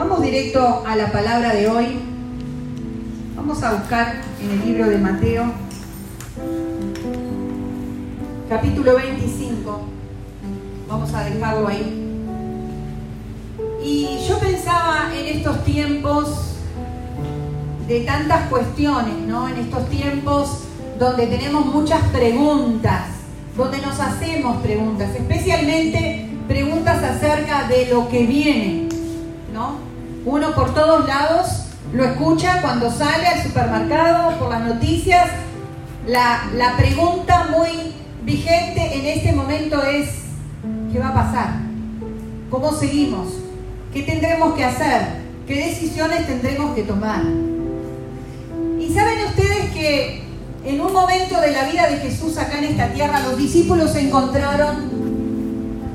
Vamos directo a la palabra de hoy. Vamos a buscar en el libro de Mateo, capítulo 25. Vamos a dejarlo ahí. Y yo pensaba en estos tiempos de tantas cuestiones, ¿no? En estos tiempos donde tenemos muchas preguntas, donde nos hacemos preguntas, especialmente preguntas acerca de lo que viene. Uno por todos lados lo escucha cuando sale al supermercado, por las noticias. La, la pregunta muy vigente en este momento es, ¿qué va a pasar? ¿Cómo seguimos? ¿Qué tendremos que hacer? ¿Qué decisiones tendremos que tomar? Y saben ustedes que en un momento de la vida de Jesús acá en esta tierra, los discípulos se encontraron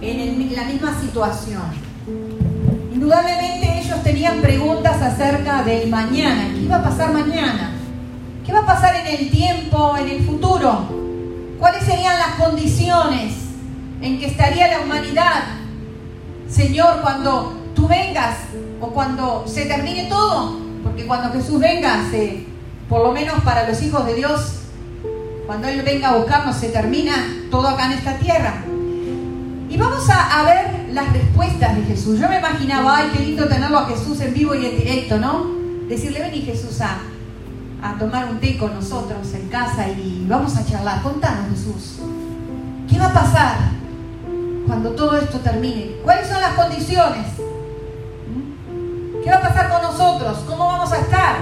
en, la misma situación. Indudablemente tenían preguntas acerca del mañana. ¿Qué iba a pasar mañana? ¿Qué va a pasar en el tiempo, en el futuro? ¿Cuáles serían las condiciones en que estaría la humanidad? Señor, cuando tú vengas o cuando se termine todo, porque cuando Jesús venga, por lo menos para los hijos de Dios, cuando Él venga a buscarnos, se termina todo acá en esta tierra. Y vamos a, ver las respuestas de Jesús. Yo me imaginaba, ay, qué lindo tenerlo a Jesús en vivo y en directo, ¿no? Decirle, ven y Jesús a, a tomar un té con nosotros en casa y vamos a charlar. Contanos, Jesús. ¿Qué va a pasar cuando todo esto termine? ¿Cuáles son las condiciones? ¿Qué va a pasar con nosotros? ¿Cómo vamos a estar?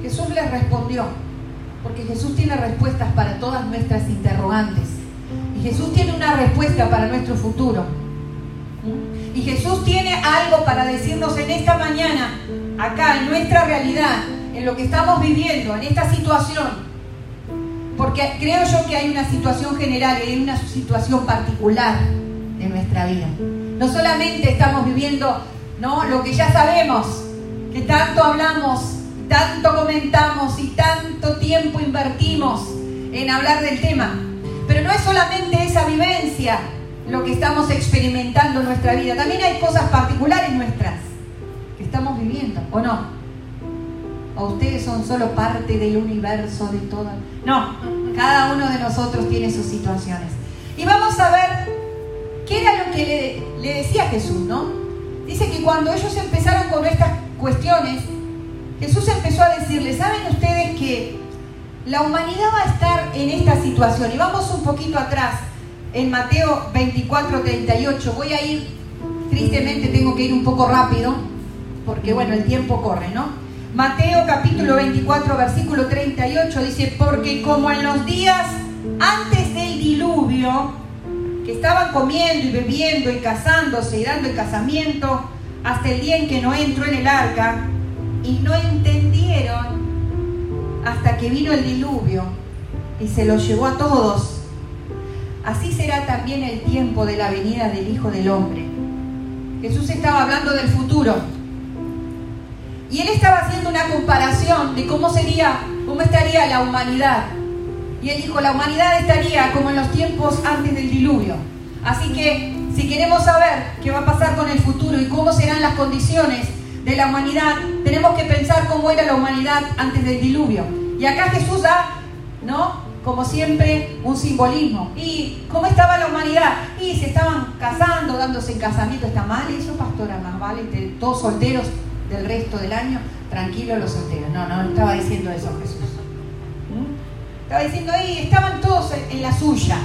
Jesús les respondió, porque Jesús tiene respuestas para todas nuestras interrogantes. Jesús tiene una respuesta para nuestro futuro. Y Jesús tiene algo para decirnos en esta mañana, acá, en nuestra realidad, en lo que estamos viviendo, en esta situación. Porque creo yo que hay una situación general y hay una situación particular de nuestra vida. No solamente estamos viviendo ¿no? Lo que ya sabemos, que tanto hablamos, tanto comentamos y tanto tiempo invertimos en hablar del tema. Pero no es solamente esa vivencia lo que estamos experimentando en nuestra vida, también hay cosas particulares nuestras que estamos viviendo, ¿o no? ¿O ustedes son solo parte del universo de todo? No, cada uno de nosotros tiene sus situaciones. Y vamos a ver qué era lo que le, decía Jesús, ¿no? dice que cuando ellos empezaron con estas cuestiones, Jesús empezó a decirles, ¿saben ustedes que la humanidad va a estar en esta situación? Y vamos un poquito atrás, en Mateo 24, 38. Voy a ir, tristemente tengo que ir un poco rápido, porque bueno, el tiempo corre, ¿no? Mateo capítulo 24, versículo 38 dice, porque como en los días antes del diluvio, que estaban comiendo y bebiendo y casándose y dando el casamiento hasta el día en que no entró en el arca y no entendieron hasta que vino el diluvio y se los llevó a todos. Así será también el tiempo de la venida del Hijo del Hombre. Jesús estaba hablando del futuro. Y él estaba haciendo una comparación de cómo sería, cómo estaría la humanidad y él dijo, la humanidad estaría como en los tiempos antes del diluvio. Así que si queremos saber qué va a pasar con el futuro y cómo serán las condiciones de la humanidad, tenemos que pensar cómo era la humanidad antes del diluvio. Y acá Jesús da, ¿no? Como siempre, un simbolismo. ¿Y cómo estaba la humanidad? Y se estaban casando, dándose en casamiento. ¿Está mal eso, pastora? Más vale, todos solteros del resto del año. Tranquilos los solteros. No, no, estaba diciendo eso Jesús. Estaba diciendo ahí, estaban todos en la suya.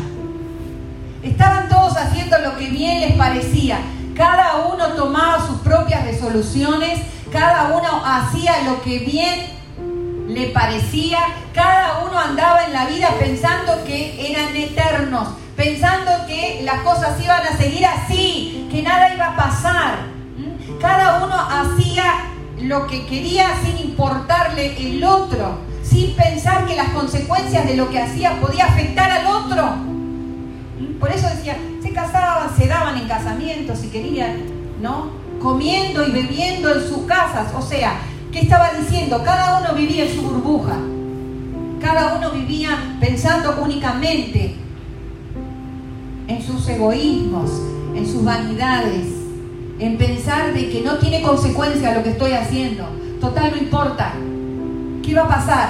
Estaban todos haciendo lo que bien les parecía. Cada uno tomaba sus propias resoluciones, cada uno hacía lo que bien le parecía, cada uno andaba en la vida pensando que eran eternos, pensando que las cosas iban a seguir así, que nada iba a pasar. ¿Mm? Cada uno hacía lo que quería sin importarle el otro sin pensar que las consecuencias de lo que hacía podía afectar al otro. Por eso decía, se casaban, se daban en casamientos si querían, ¿no? Comiendo y bebiendo en sus casas. O sea, ¿qué estaba diciendo? Cada uno vivía en su burbuja. Cada uno vivía pensando únicamente en sus egoísmos, en sus vanidades. en pensar de que no tiene consecuencia lo que estoy haciendo. Total, no importa. ¿Qué va a pasar?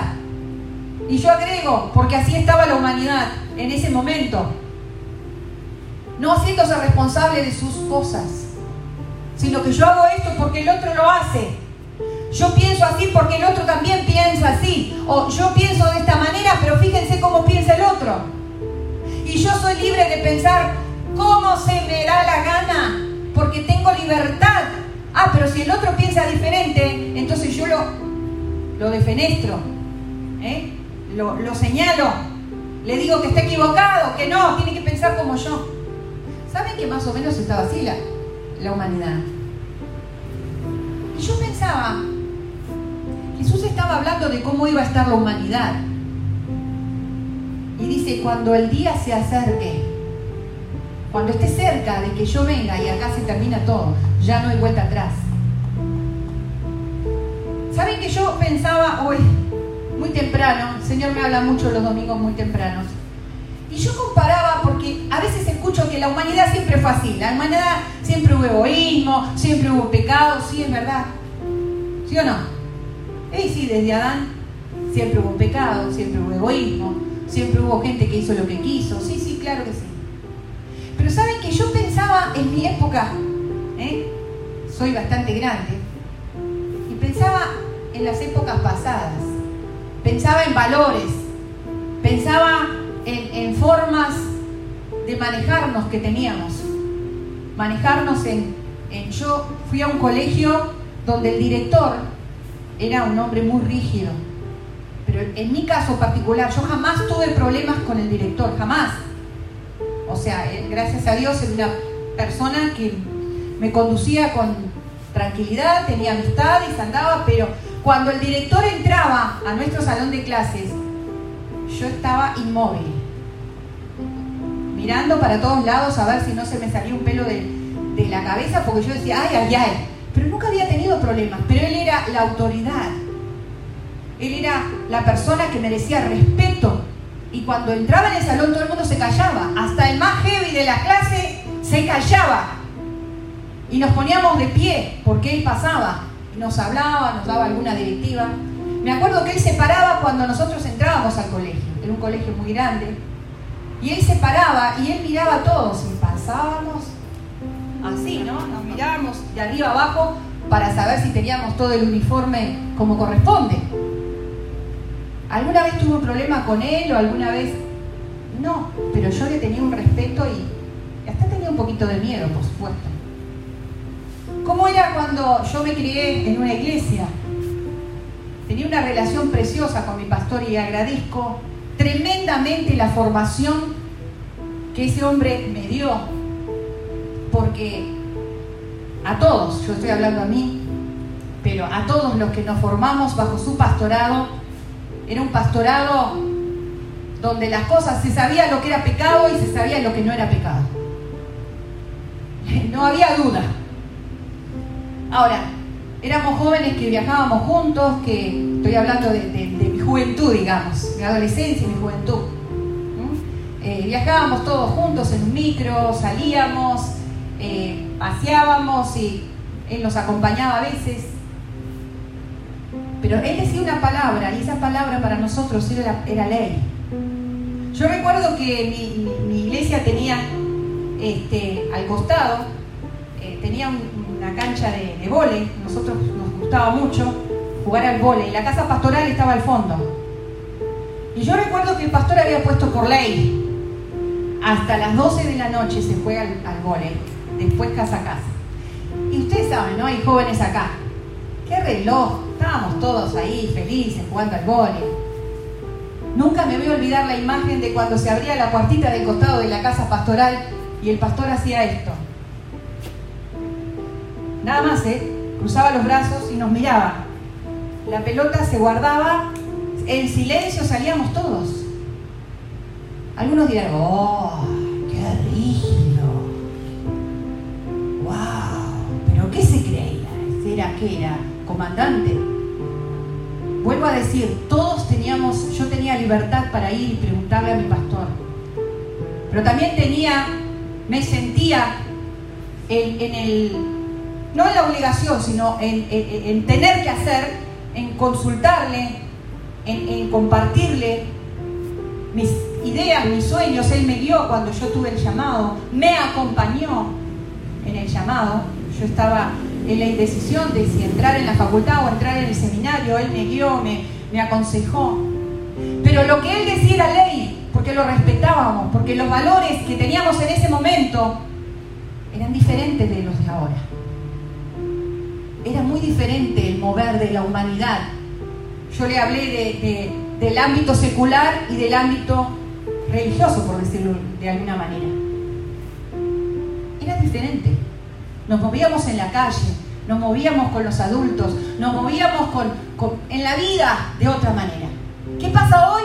Y yo agrego, porque así estaba la humanidad en ese momento, no haciéndose responsable de sus cosas, sino que yo hago esto porque el otro lo hace. Yo pienso así porque el otro también piensa así. O yo pienso de esta manera, pero fíjense cómo piensa el otro. Y yo soy libre de pensar cómo se me da la gana, porque tengo libertad. Ah, pero si el otro piensa diferente, entonces yo lo, lo defenestro, ¿eh? lo, lo señalo, le digo que está equivocado, que no, tiene que pensar como yo. ¿Saben que más o menos estaba así la, humanidad? Y yo pensaba, Jesús estaba hablando de cómo iba a estar la humanidad. Y dice, cuando el día se acerque, cuando esté cerca de que yo venga y acá se termina todo, ya no hay vuelta atrás. ¿Saben que yo pensaba hoy, muy temprano, el Señor me habla mucho los domingos muy tempranos, y yo comparaba, porque a veces escucho que la humanidad siempre fue así, la humanidad siempre hubo egoísmo, siempre hubo pecado, sí es verdad, ¿sí o no? Y sí, desde Adán siempre hubo pecado, siempre hubo egoísmo, siempre hubo gente que hizo lo que quiso, sí, sí, claro que sí. Pero saben que yo pensaba en mi época, ¿eh? soy bastante grande, y pensaba en las épocas pasadas, pensaba en valores, pensaba en, formas de manejarnos que teníamos, manejarnos en, en... Yo fui a un colegio donde el director era un hombre muy rígido, pero en mi caso particular yo jamás tuve problemas con el director, jamás. O sea, eh, gracias a Dios era una persona que me conducía con tranquilidad, tenía amistad y andaba, pero cuando el director entraba a nuestro salón de clases, yo estaba inmóvil, mirando para todos lados a ver si no se me salía un pelo de, de la cabeza, porque yo decía, ay, ay, ay, pero nunca había tenido problemas, pero él era la autoridad, él era la persona que merecía respeto y cuando entraba en el salón todo el mundo se callaba. Hasta el más heavy de la clase se callaba. Y nos poníamos de pie porque él pasaba. Nos hablaba, nos daba alguna directiva. Me acuerdo que él se paraba cuando nosotros entrábamos al colegio. Era un colegio muy grande. Y él se paraba y él miraba a todos. Y pasábamos así, ¿no? Nos mirábamos de arriba abajo para saber si teníamos todo el uniforme como corresponde. ¿Alguna vez tuve un problema con él o alguna vez? No, pero yo le tenía un respeto y hasta tenía un poquito de miedo, por supuesto. ¿Cómo era cuando yo me crié en una iglesia? Tenía una relación preciosa con mi pastor y agradezco tremendamente la formación que ese hombre me dio, porque a todos, yo estoy hablando a mí, pero a todos los que nos formamos bajo su pastorado, era un pastorado donde las cosas se sabía lo que era pecado y se sabía lo que no era pecado. No había duda. Ahora, éramos jóvenes que viajábamos juntos, que estoy hablando de, mi juventud, digamos, mi adolescencia y mi juventud. Eh, viajábamos todos juntos en un micro, salíamos, eh, paseábamos y él nos acompañaba a veces. Pero él decía una palabra y esa palabra para nosotros era, ley. Yo recuerdo que mi, iglesia tenía este, al costado, eh, tenía una cancha de, de vóley, nosotros nos gustaba mucho jugar al vóley, la casa pastoral estaba al fondo. Y yo recuerdo que el pastor había puesto por ley, hasta las 12 de la noche se juega al, al vóley, después casa a casa. Y ustedes saben, ¿no? Hay jóvenes acá. ¿Qué reloj? Estábamos todos ahí felices jugando al vóley. Nunca me voy a olvidar la imagen de cuando se abría la puertita del costado de la casa pastoral y el pastor hacía esto. Nada más, ¿eh? Cruzaba los brazos y nos miraba. La pelota se guardaba, en silencio salíamos todos. Algunos dirán, ¡oh, qué rígido! ¡Wow! ¿Pero qué se creía? ¿Era qué era? comandante. Vuelvo a decir, todos teníamos, yo tenía libertad para ir y preguntarle a mi pastor. Pero también tenía, me sentía en, el, no en la obligación, sino en, tener que hacer, en consultarle, en, compartirle mis ideas, mis sueños. Él me guió cuando yo tuve el llamado, me acompañó en el llamado. Yo estaba en la indecisión de si entrar en la facultad o entrar en el seminario. Él me guió, me, me aconsejó. Pero lo que él decía era ley, porque lo respetábamos, porque los valores que teníamos en ese momento eran diferentes de los de ahora. Era muy diferente el mover de la humanidad. Yo le hablé del ámbito secular y del ámbito religioso, por decirlo de alguna manera. Era diferente. Nos movíamos en la calle, nos movíamos con los adultos, nos movíamos en la vida de otra manera. ¿Qué pasa hoy?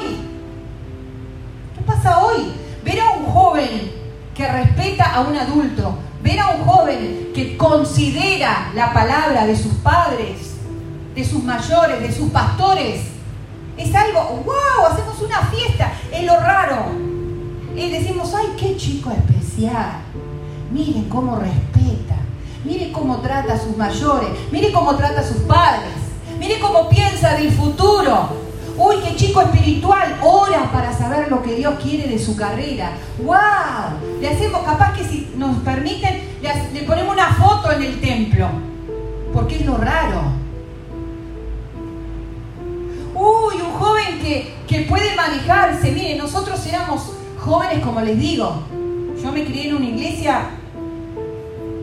¿Qué pasa hoy? Ver a un joven que respeta a un adulto, ver a un joven que considera la palabra de sus padres, de sus mayores, de sus pastores, es algo, wow, hacemos una fiesta, es lo raro. Y decimos, ay, qué chico especial. Miren cómo respeta, miren cómo trata a sus mayores, miren cómo trata a sus padres, miren cómo piensa del futuro. Uy, qué chico espiritual, ora para saber lo que Dios quiere de su carrera. ¡Wow! Le hacemos, capaz que si nos permiten, le, ponemos una foto en el templo, porque es lo raro. Uy, un joven que, que puede manejarse. Mire, nosotros éramos jóvenes, como les digo. Yo me crié en una iglesia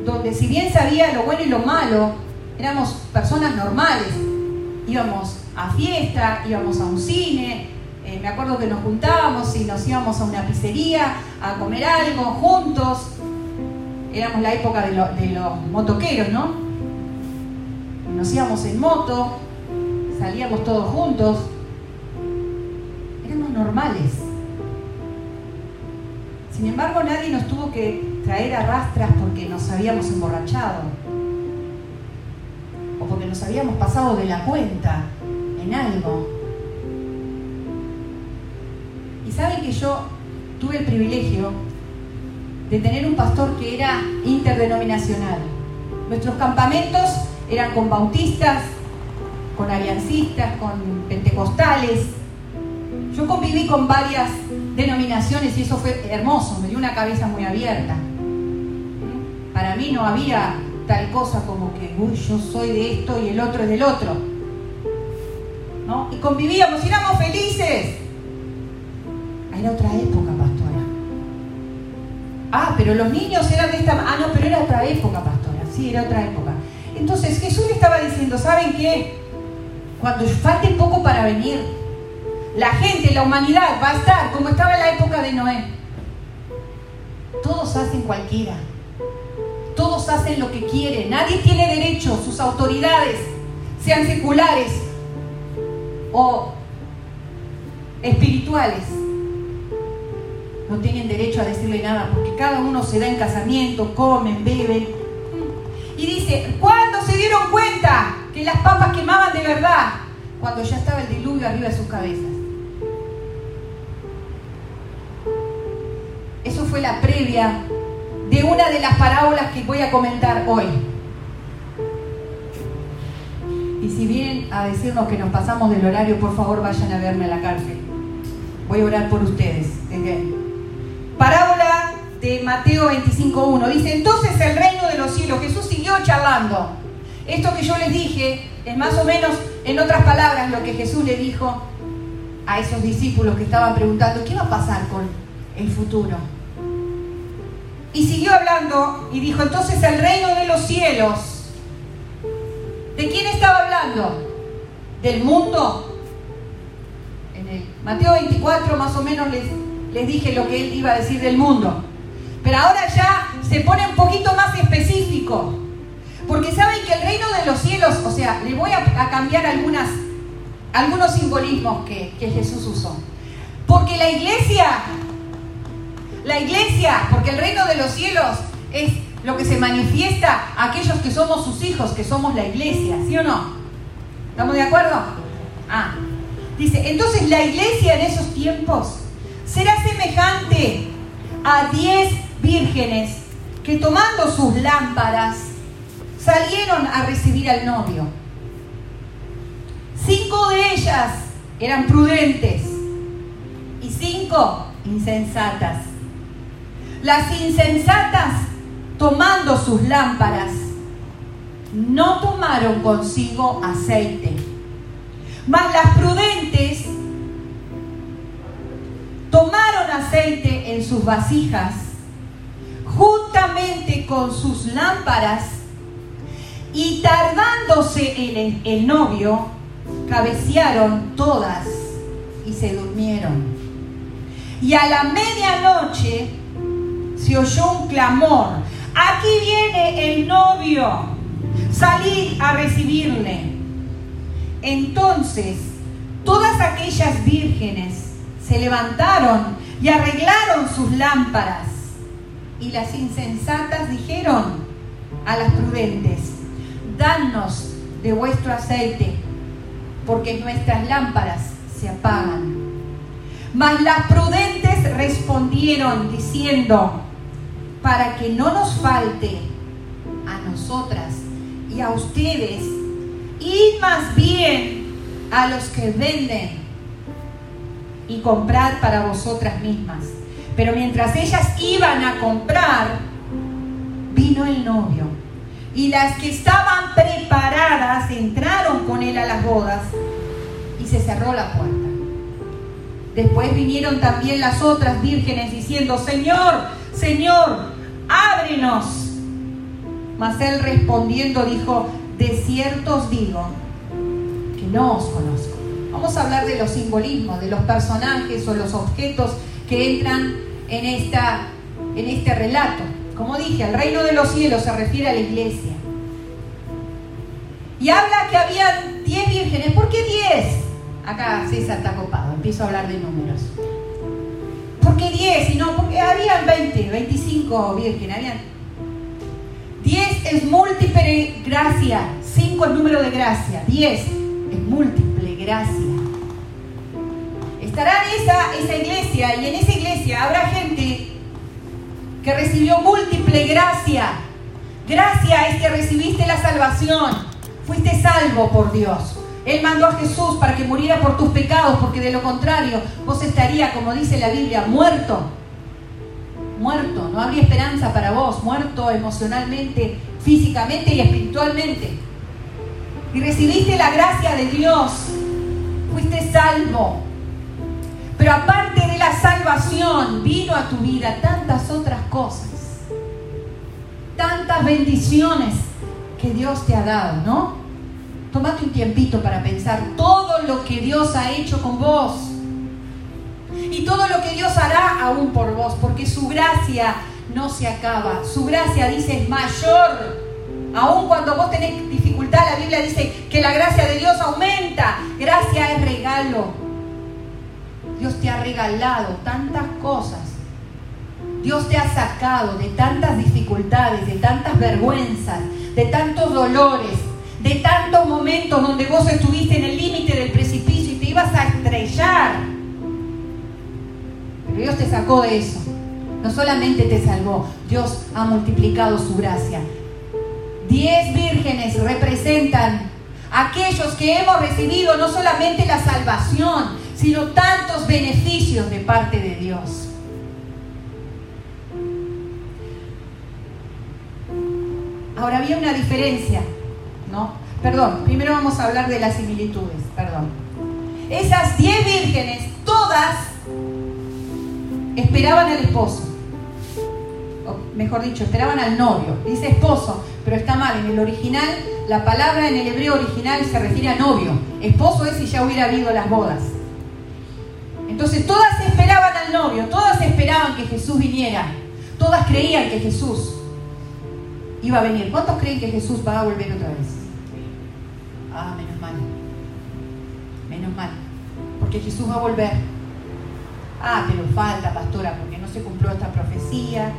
donde si bien sabía lo bueno y lo malo, éramos personas normales. Íbamos a fiesta, íbamos a un cine, eh, me acuerdo que nos juntábamos y nos íbamos a una pizzería a comer algo juntos. Éramos la época de, de los motoqueros, ¿no? Nos íbamos en moto, salíamos todos juntos. Éramos normales. Sin embargo, nadie nos tuvo que traer a rastras porque nos habíamos emborrachado o porque nos habíamos pasado de la cuenta en algo. Y saben que yo tuve el privilegio de tener un pastor que era interdenominacional. Nuestros campamentos eran con bautistas, con aliancistas, con pentecostales. Yo conviví con varias denominaciones y eso fue hermoso, me dio una cabeza muy abierta. Para mí no había tal cosa como que, uy, yo soy de esto y el otro es del otro y convivíamos éramos felices. Era otra época, pastora. Ah, pero los niños eran de esta... Ah, no, pero era otra época, pastora. Sí, era otra época. Entonces Jesús estaba diciendo, ¿saben qué? Cuando falte poco para venir, la gente, la humanidad va a estar como estaba en la época de Noé. Todos hacen cualquiera. Todos hacen lo que quieren. Nadie tiene derecho, sus autoridades, sean seculares, o espirituales no tienen derecho a decirle nada porque cada uno se da en casamiento, comen, beben. Y dice, ¿cuándo se dieron cuenta que las papas quemaban de verdad? Cuando ya estaba el diluvio arriba de sus cabezas. Eso fue la previa de una de las parábolas que voy a comentar hoy. Y si vienen a decirnos que nos pasamos del horario, por favor vayan a verme a la cárcel. Voy a orar por ustedes. Parábola de Mateo 25.1. Dice, entonces el reino de los cielos, Jesús siguió charlando. Esto que yo les dije es más o menos, en otras palabras, lo que Jesús le dijo a esos discípulos que estaban preguntando, ¿qué va a pasar con el futuro? Y siguió hablando y dijo, entonces el reino de los cielos ¿De quién estaba hablando? ¿Del mundo? En el Mateo 24 más o menos les, les dije lo que él iba a decir del mundo. Pero ahora ya se pone un poquito más específico. Porque saben que el reino de los cielos, o sea, le voy a, cambiar algunas, algunos simbolismos que, que Jesús usó. Porque la iglesia, la iglesia, porque el reino de los cielos es lo que se manifiesta a aquellos que somos sus hijos, que somos la iglesia, ¿sí o no? ¿Estamos de acuerdo? Ah, dice, entonces la iglesia en esos tiempos será semejante a diez vírgenes que tomando sus lámparas salieron a recibir al novio. Cinco de ellas eran prudentes y cinco insensatas. Las insensatas, tomando sus lámparas, no tomaron consigo aceite. Mas las prudentes tomaron aceite en sus vasijas, juntamente con sus lámparas, y tardándose el, el novio, cabecearon todas y se durmieron. Y a la medianoche se oyó un clamor, aquí viene el novio, salid a recibirle. Entonces todas aquellas vírgenes se levantaron y arreglaron sus lámparas. Y las insensatas dijeron a las prudentes, danos de vuestro aceite, porque nuestras lámparas se apagan. Mas las prudentes respondieron diciendo, para que no nos falte a nosotras y a ustedes, y más bien a los que venden y comprar para vosotras mismas. Pero mientras ellas iban a comprar, vino el novio. Y las que estaban preparadas entraron con él a las bodas y se cerró la puerta. Después vinieron también las otras vírgenes diciendo, Señor, Señor, ábrenos. Mas él respondiendo dijo, de cierto os digo que no os conozco. Vamos a hablar de los simbolismos, de los personajes o los objetos que entran en, esta, en este relato. Como dije, el reino de los cielos se refiere a la iglesia. Y habla que habían 10 vírgenes. ¿Por qué 10? Acá César está copado, empiezo a hablar de números. ¿Por qué 10? Y no, porque habían 20, 25 vírgenes. Habían 10 es múltiple gracia, 5 es número de gracia, 10 es múltiple gracia. Estará en esa, esa iglesia y en esa iglesia habrá gente que recibió múltiple gracia. Gracia es que recibiste la salvación, fuiste salvo por Dios. Él mandó a Jesús para que muriera por tus pecados, porque de lo contrario vos estarías, como dice la Biblia, muerto. Muerto, no habría esperanza para vos, muerto emocionalmente, físicamente y espiritualmente. Y recibiste la gracia de Dios, fuiste salvo. Pero aparte de la salvación, vino a tu vida tantas otras cosas, tantas bendiciones que Dios te ha dado, ¿no? Tómate un tiempito para pensar todo lo que Dios ha hecho con vos y todo lo que Dios hará aún por vos, porque su gracia no se acaba. Su gracia, dice, es mayor. Aún cuando vos tenés dificultad, la Biblia dice que la gracia de Dios aumenta. Gracia es regalo. Dios te ha regalado tantas cosas. Dios te ha sacado de tantas dificultades, de tantas vergüenzas, de tantos dolores, de tantos momentos donde vos estuviste en el límite del precipicio y te ibas a estrellar. Pero Dios te sacó de eso. No solamente te salvó, Dios ha multiplicado su gracia. Diez vírgenes representan aquellos que hemos recibido no solamente la salvación, sino tantos beneficios de parte de Dios. Ahora había una diferencia ¿no? Perdón, primero vamos a hablar de las similitudes, perdón. Esas diez vírgenes, todas esperaban al esposo. O mejor dicho, esperaban al novio. Dice esposo, pero está mal. En el original, la palabra en el hebreo original se refiere a novio. Esposo es si ya hubiera habido las bodas. Entonces todas esperaban al novio, todas esperaban que Jesús viniera. Todas creían que Jesús iba a venir. ¿Cuántos creen que Jesús va a volver otra vez? Ah, menos mal. Menos mal. Porque Jesús va a volver. Ah, pero falta, pastora, porque no se cumplió esta profecía,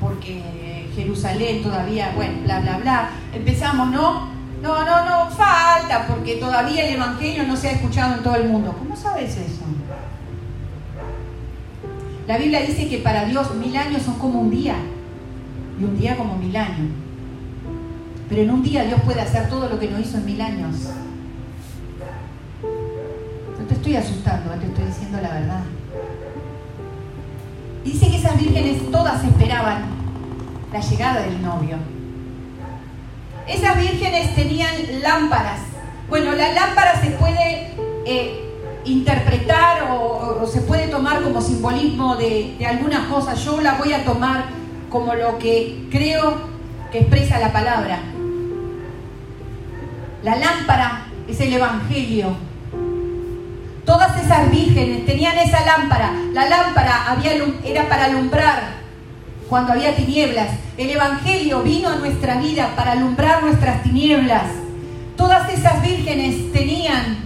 porque Jerusalén todavía, bueno, bla, bla, bla. Empezamos, ¿no? No, no, no, falta, porque todavía el Evangelio no se ha escuchado en todo el mundo. ¿Cómo sabes eso? La Biblia dice que para Dios mil años son como un día y un día como mil años. Pero en un día Dios puede hacer todo lo que no hizo en mil años. No te estoy asustando, te estoy diciendo la verdad. Dice que esas vírgenes todas esperaban la llegada del novio. Esas vírgenes tenían lámparas. Bueno, la lámpara se puede eh, interpretar o, se puede tomar como simbolismo de, de algunas cosas. Yo la voy a tomar como lo que creo que expresa la palabra. La lámpara es el Evangelio. Todas esas vírgenes tenían esa lámpara. La lámpara era para alumbrar cuando había tinieblas. El Evangelio vino a nuestra vida para alumbrar nuestras tinieblas. Todas esas vírgenes tenían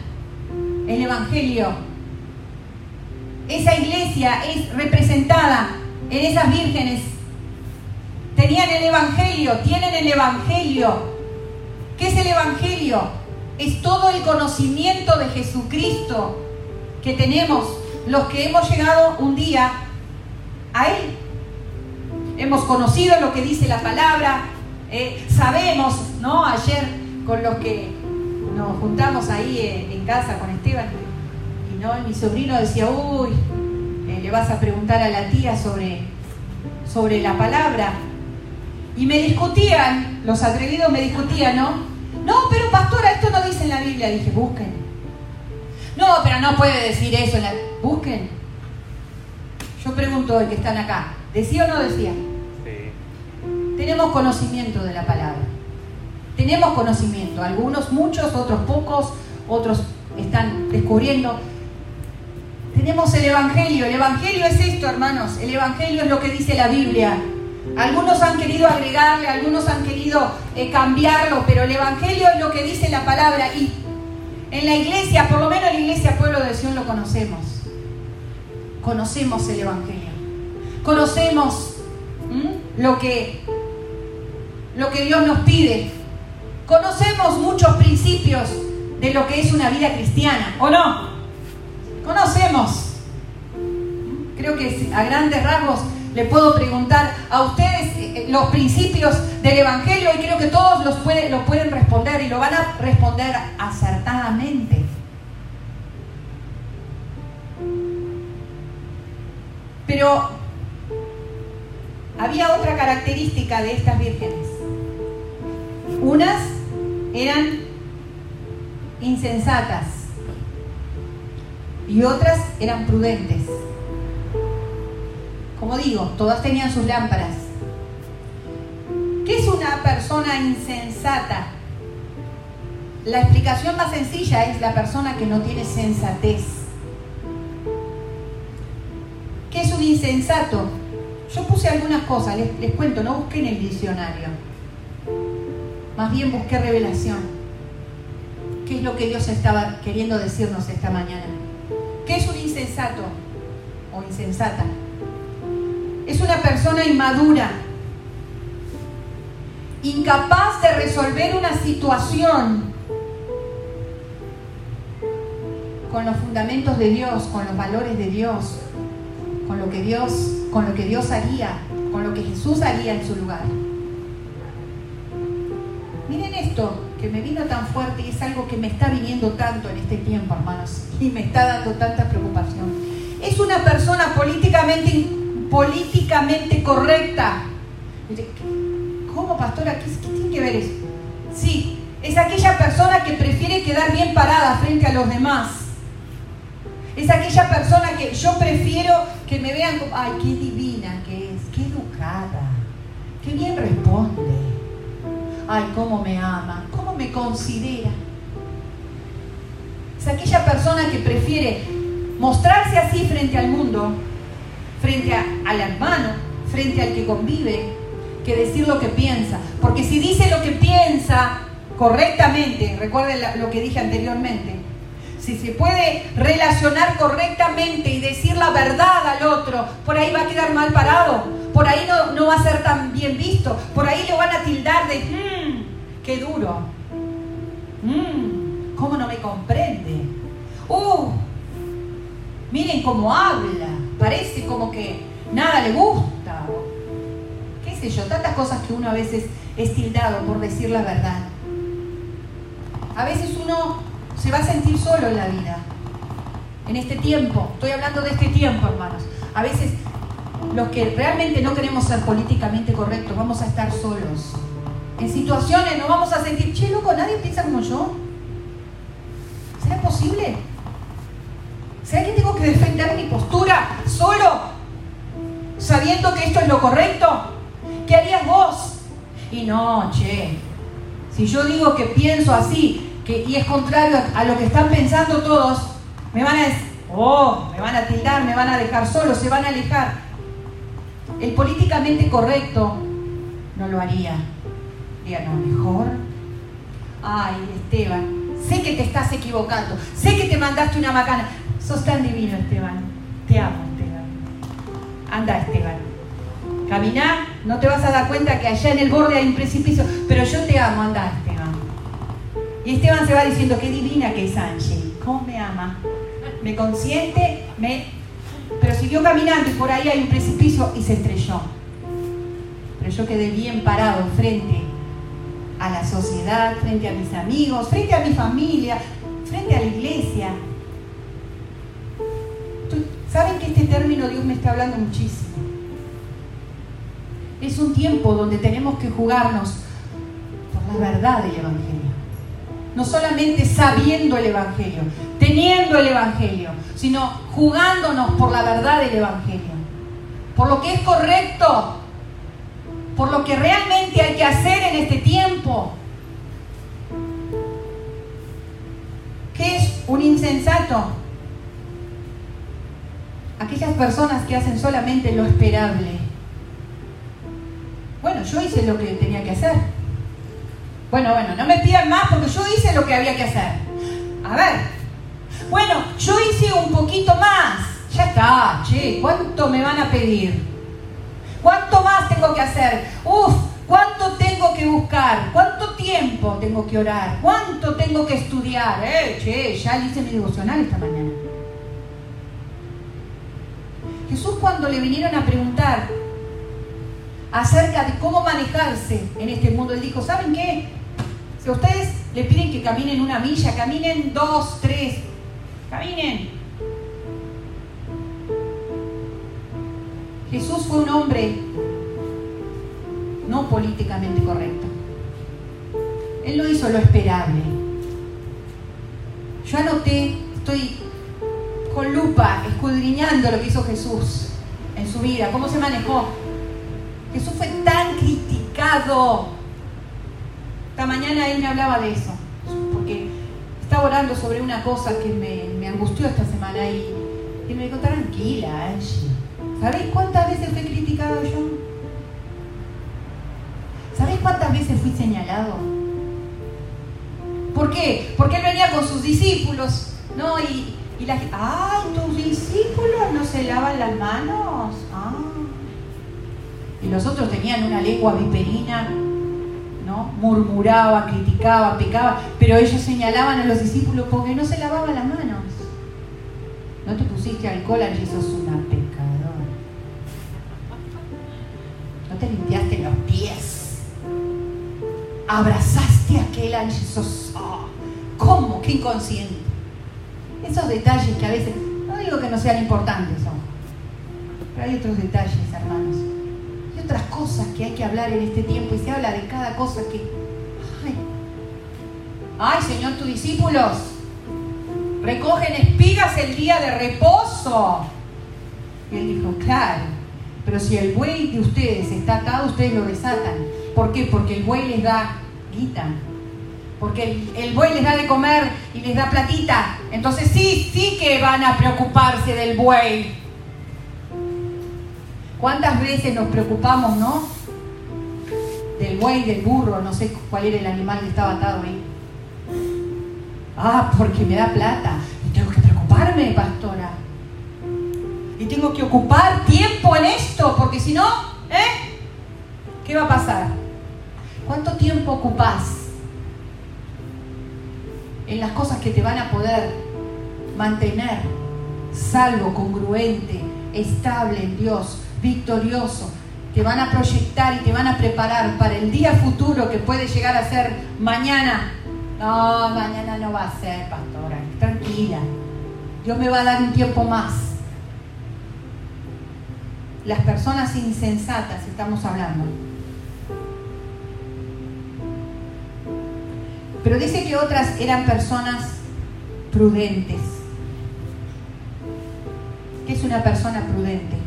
el Evangelio. Esa iglesia es representada en esas vírgenes. Tenían el Evangelio, tienen el Evangelio. ¿Qué es el Evangelio? Es todo el conocimiento de Jesucristo que tenemos los que hemos llegado un día a Él. Hemos conocido lo que dice la palabra, eh, sabemos, ¿no? Ayer con los que nos juntamos ahí eh, en, casa con Esteban, y no, mi sobrino decía, uy, eh, le vas a preguntar a la tía sobre, sobre la palabra. Y me discutían, los atrevidos me discutían, ¿no? No, pero pastora, esto no dice en la Biblia. Dije, busquen. No, pero no puede decir eso. En la... Busquen. Yo pregunto hoy que están acá, ¿decía o no decía? Sí. Tenemos conocimiento de la palabra. Tenemos conocimiento. Algunos muchos, otros pocos, otros están descubriendo. Tenemos el Evangelio. El Evangelio es esto, hermanos. El Evangelio es lo que dice la Biblia. Algunos han querido agregarle, algunos han querido eh, cambiarlo, pero el Evangelio es lo que dice la palabra y en la iglesia, por lo menos en la iglesia Pueblo de Sion lo conocemos. Conocemos el Evangelio. Conocemos lo, que, lo que Dios nos pide. Conocemos muchos principios de lo que es una vida cristiana, ¿o no? Conocemos. Creo que a grandes rasgos le puedo preguntar a ustedes eh, los principios del Evangelio y creo que todos los, pueden responder y lo van a responder acertadamente. Pero había otra característica de estas vírgenes. Unas eran insensatas y otras eran prudentes. Como digo, todas tenían sus lámparas. ¿Qué es una persona insensata? La explicación más sencilla es la persona que no tiene sensatez. ¿Qué es un insensato? Yo puse algunas cosas, les, les cuento, no busqué en el diccionario. Más bien busqué revelación. ¿Qué es lo que Dios estaba queriendo decirnos esta mañana? ¿Qué es un insensato o insensata? Es una persona inmadura, incapaz de resolver una situación con los fundamentos de Dios, con los valores de Dios, con lo que Dios, con lo que Dios haría, con lo que Jesús haría en su lugar. Miren esto que me vino tan fuerte y es algo que me está viniendo tanto en este tiempo, hermanos, y me está dando tanta preocupación. Es una persona políticamente políticamente correcta. ¿Cómo, pastora? ¿Qué, ¿Qué, tiene que ver eso? Sí, es aquella persona que prefiere quedar bien parada frente a los demás. Es aquella persona que yo prefiero que me vean como, ay, qué divina que es, qué educada, qué bien responde. Ay, cómo me ama, cómo me considera. Es aquella persona que prefiere mostrarse así frente al mundo frente al hermano, frente al que convive, que decir lo que piensa. Porque si dice lo que piensa correctamente, recuerden lo que dije anteriormente, si se puede relacionar correctamente y decir la verdad al otro, por ahí va a quedar mal parado, por ahí no, no va a ser tan bien visto, por ahí le van a tildar de, mmm, qué duro, mmm, cómo no me comprende, uh, miren cómo habla, parece como que nada le gusta. ¿Qué sé yo, tantas cosas que uno a veces es tildado por decir la verdad. A veces uno se va a sentir solo en la vida. En este tiempo, estoy hablando de este tiempo, hermanos. A veces los que realmente no queremos ser políticamente correctos, vamos a estar solos. En situaciones nos vamos a sentir, che, loco, nadie piensa como yo. ¿Será posible? ¿Será que tengo que defender mi postura solo? Sabiendo que esto es lo correcto. ¿Qué harías vos? Y no, che, si yo digo que pienso así y es contrario a, lo que están pensando todos, me van a decir, oh, me van a tildar, me van a dejar solo, se van a alejar. El políticamente correcto no lo haría. Diga, no, mejor. Ay, Esteban, sé que te estás equivocando, sé que te mandaste una macana. Sos tan divino, Esteban. Te amo, Esteban. Anda, Esteban. Camina, no te vas a dar cuenta que allá en el borde hay un precipicio, pero yo te amo, anda, Esteban. Y Esteban se va diciendo, qué divina que es Angie, cómo me ama. Me consiente, me... Pero siguió caminando y por ahí hay un precipicio y se estrelló. Pero yo quedé bien parado frente a la sociedad, frente a mis amigos, frente a mi familia, frente a la iglesia. ¿Saben que este término Dios me está hablando muchísimo? Es un tiempo donde tenemos que jugarnos por la verdad del Evangelio. No solamente sabiendo el Evangelio, teniendo el Evangelio, sino jugándonos por la verdad del Evangelio. Por lo que es correcto, por lo que realmente hay que hacer en este tiempo. ¿Qué es un insensato? Aquellas personas que hacen solamente lo esperable. Bueno, yo hice lo que tenía que hacer. Bueno, bueno, no me pidan más porque yo hice lo que había que hacer. A ver. Bueno, yo hice un poquito más. Ya está, che, ¿cuánto me van a pedir? ¿Cuánto más tengo que hacer? Uf, ¿cuánto tengo que buscar? ¿Cuánto tiempo tengo que orar? ¿Cuánto tengo que estudiar? Eh, che, ya hice mi devocional esta mañana. Jesús cuando le vinieron a preguntar acerca de cómo manejarse en este mundo, él dijo, ¿saben qué? Si ustedes le piden que caminen una milla, caminen dos, tres, caminen. Jesús fue un hombre no políticamente correcto. Él no hizo lo esperable. Yo anoté, estoy con lupa escudriñando lo que hizo Jesús en su vida, cómo se manejó. Jesús fue tan criticado. Esta mañana él me hablaba de eso, porque estaba orando sobre una cosa que me, angustió esta semana y, y me dijo, tranquila, Angie ¿Sabéis cuántas veces fui criticado yo? ¿Sabéis cuántas veces fui señalado? ¿Por qué? Porque él venía con sus discípulos, ¿no? Y, y la gente, ¡ay, tus discípulos no se lavan las manos! Ah. Y los otros tenían una lengua viperina, ¿no? Murmuraban, criticaban, pecaban, pero ellos señalaban a los discípulos porque no se lavaban las manos. No te pusiste alcohol, allí sos una te limpiaste los pies. Abrazaste a aquel ángel. Oh, ¿Cómo? Qué inconsciente. Esos detalles que a veces, no digo que no sean importantes, pero hay otros detalles, hermanos. Y otras cosas que hay que hablar en este tiempo. Y se habla de cada cosa que. Ay, ay Señor, tus discípulos recogen espigas el día de reposo. Y él dijo, claro, pero si el buey de ustedes está atado, ustedes lo desatan. ¿Por qué? Porque el buey les da guita. Porque el, buey les da de comer y les da platita. Entonces sí, sí que van a preocuparse del buey. ¿Cuántas veces nos preocupamos, no? Del buey, del burro, no sé cuál era el animal que estaba atado ahí. Ah, porque me da plata. tengo que preocuparme, pastora y tengo que ocupar tiempo en esto, porque si no, ¿eh? ¿Qué va a pasar? ¿Cuánto tiempo ocupas en las cosas que te van a poder mantener salvo, congruente, estable en Dios, victorioso? te van a proyectar y te van a preparar para el día futuro que puede llegar a ser mañana. No, mañana no va a ser, pastora, tranquila. Dios me va a dar un tiempo más. Las personas insensatas estamos hablando. Pero dice que otras eran personas prudentes. ¿Qué es una persona prudente?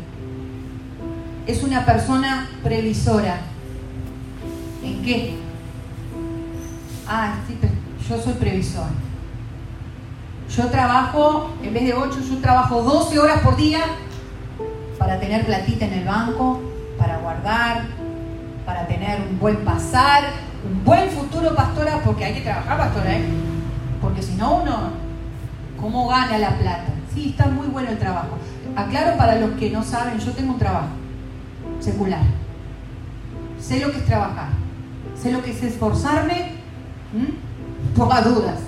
Es una persona previsora. ¿En qué? Ah, sí, yo soy previsor. Yo trabajo, en vez de 8, yo trabajo 12 horas por día para tener platita en el banco, para guardar, para tener un buen pasar, un buen futuro, pastora, porque hay que trabajar, pastora, ¿eh? Porque si no, uno, ¿cómo gana la plata? Sí, está muy bueno el trabajo. Aclaro para los que no saben, yo tengo un trabajo secular. Sé lo que es trabajar, sé lo que es esforzarme, por dudas.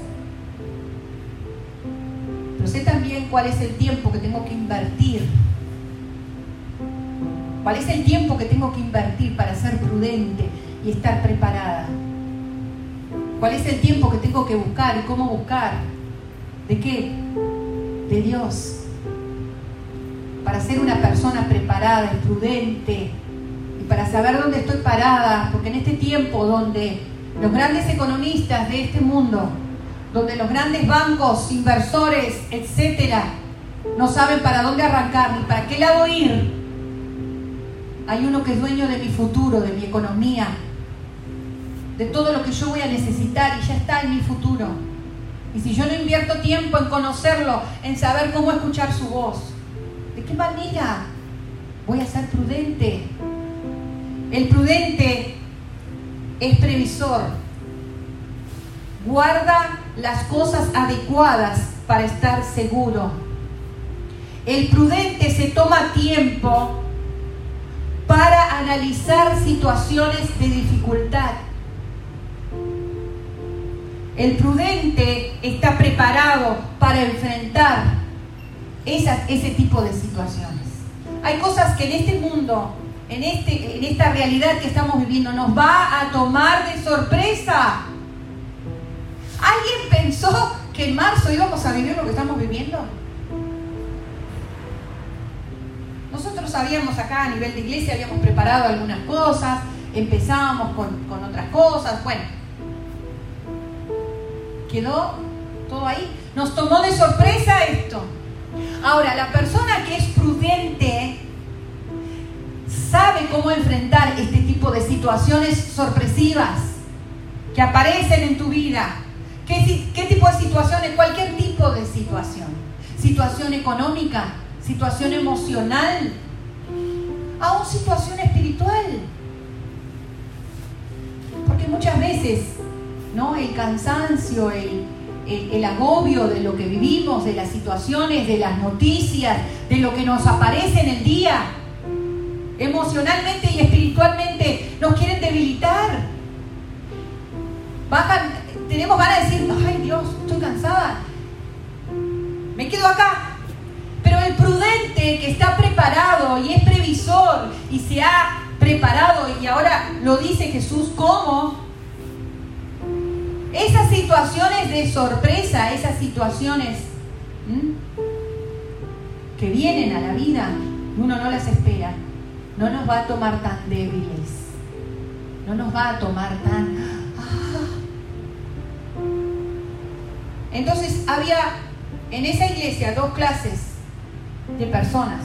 Pero sé también cuál es el tiempo que tengo que invertir. ¿Cuál es el tiempo que tengo que invertir para ser prudente y estar preparada? ¿Cuál es el tiempo que tengo que buscar y cómo buscar? ¿De qué? De Dios. Para ser una persona preparada y prudente y para saber dónde estoy parada, porque en este tiempo donde los grandes economistas de este mundo, donde los grandes bancos, inversores, etcétera, no saben para dónde arrancar ni para qué lado ir, hay uno que es dueño de mi futuro, de mi economía, de todo lo que yo voy a necesitar y ya está en mi futuro. Y si yo no invierto tiempo en conocerlo, en saber cómo escuchar su voz, ¿de qué manera voy a ser prudente? El prudente es previsor, guarda las cosas adecuadas para estar seguro. El prudente se toma tiempo para analizar situaciones de dificultad. El prudente está preparado para enfrentar ese tipo de situaciones. Hay cosas que en este mundo en, este, en esta realidad que estamos viviendo nos va a tomar de sorpresa. ¿Alguien pensó que en marzo íbamos a vivir lo que estamos viviendo? Nosotros sabíamos acá a nivel de iglesia, habíamos preparado algunas cosas, empezábamos con, con otras cosas, bueno, quedó todo ahí. Nos tomó de sorpresa esto. Ahora, la persona que es prudente sabe cómo enfrentar este tipo de situaciones sorpresivas que aparecen en tu vida. ¿Qué, ¿Qué, tipo de situaciones? Cualquier tipo de situación. Situación económica, situación emocional, aún situación espiritual. Porque muchas veces, ¿no? El cansancio, el, el, el agobio de lo que vivimos, de las situaciones, de las noticias, de lo que nos aparece en el día, emocionalmente y espiritualmente nos quieren debilitar. Bajan, tenemos ganas de decir, ay Dios, estoy cansada, me quedo acá. Pero el prudente que está preparado y es previsor y se ha preparado y ahora lo dice Jesús, ¿cómo? Esas situaciones de sorpresa, esas situaciones que vienen a la vida, uno no las espera, no nos va a tomar tan débiles, no nos va a tomar tan... Ah. Entonces había en esa iglesia dos clases de personas.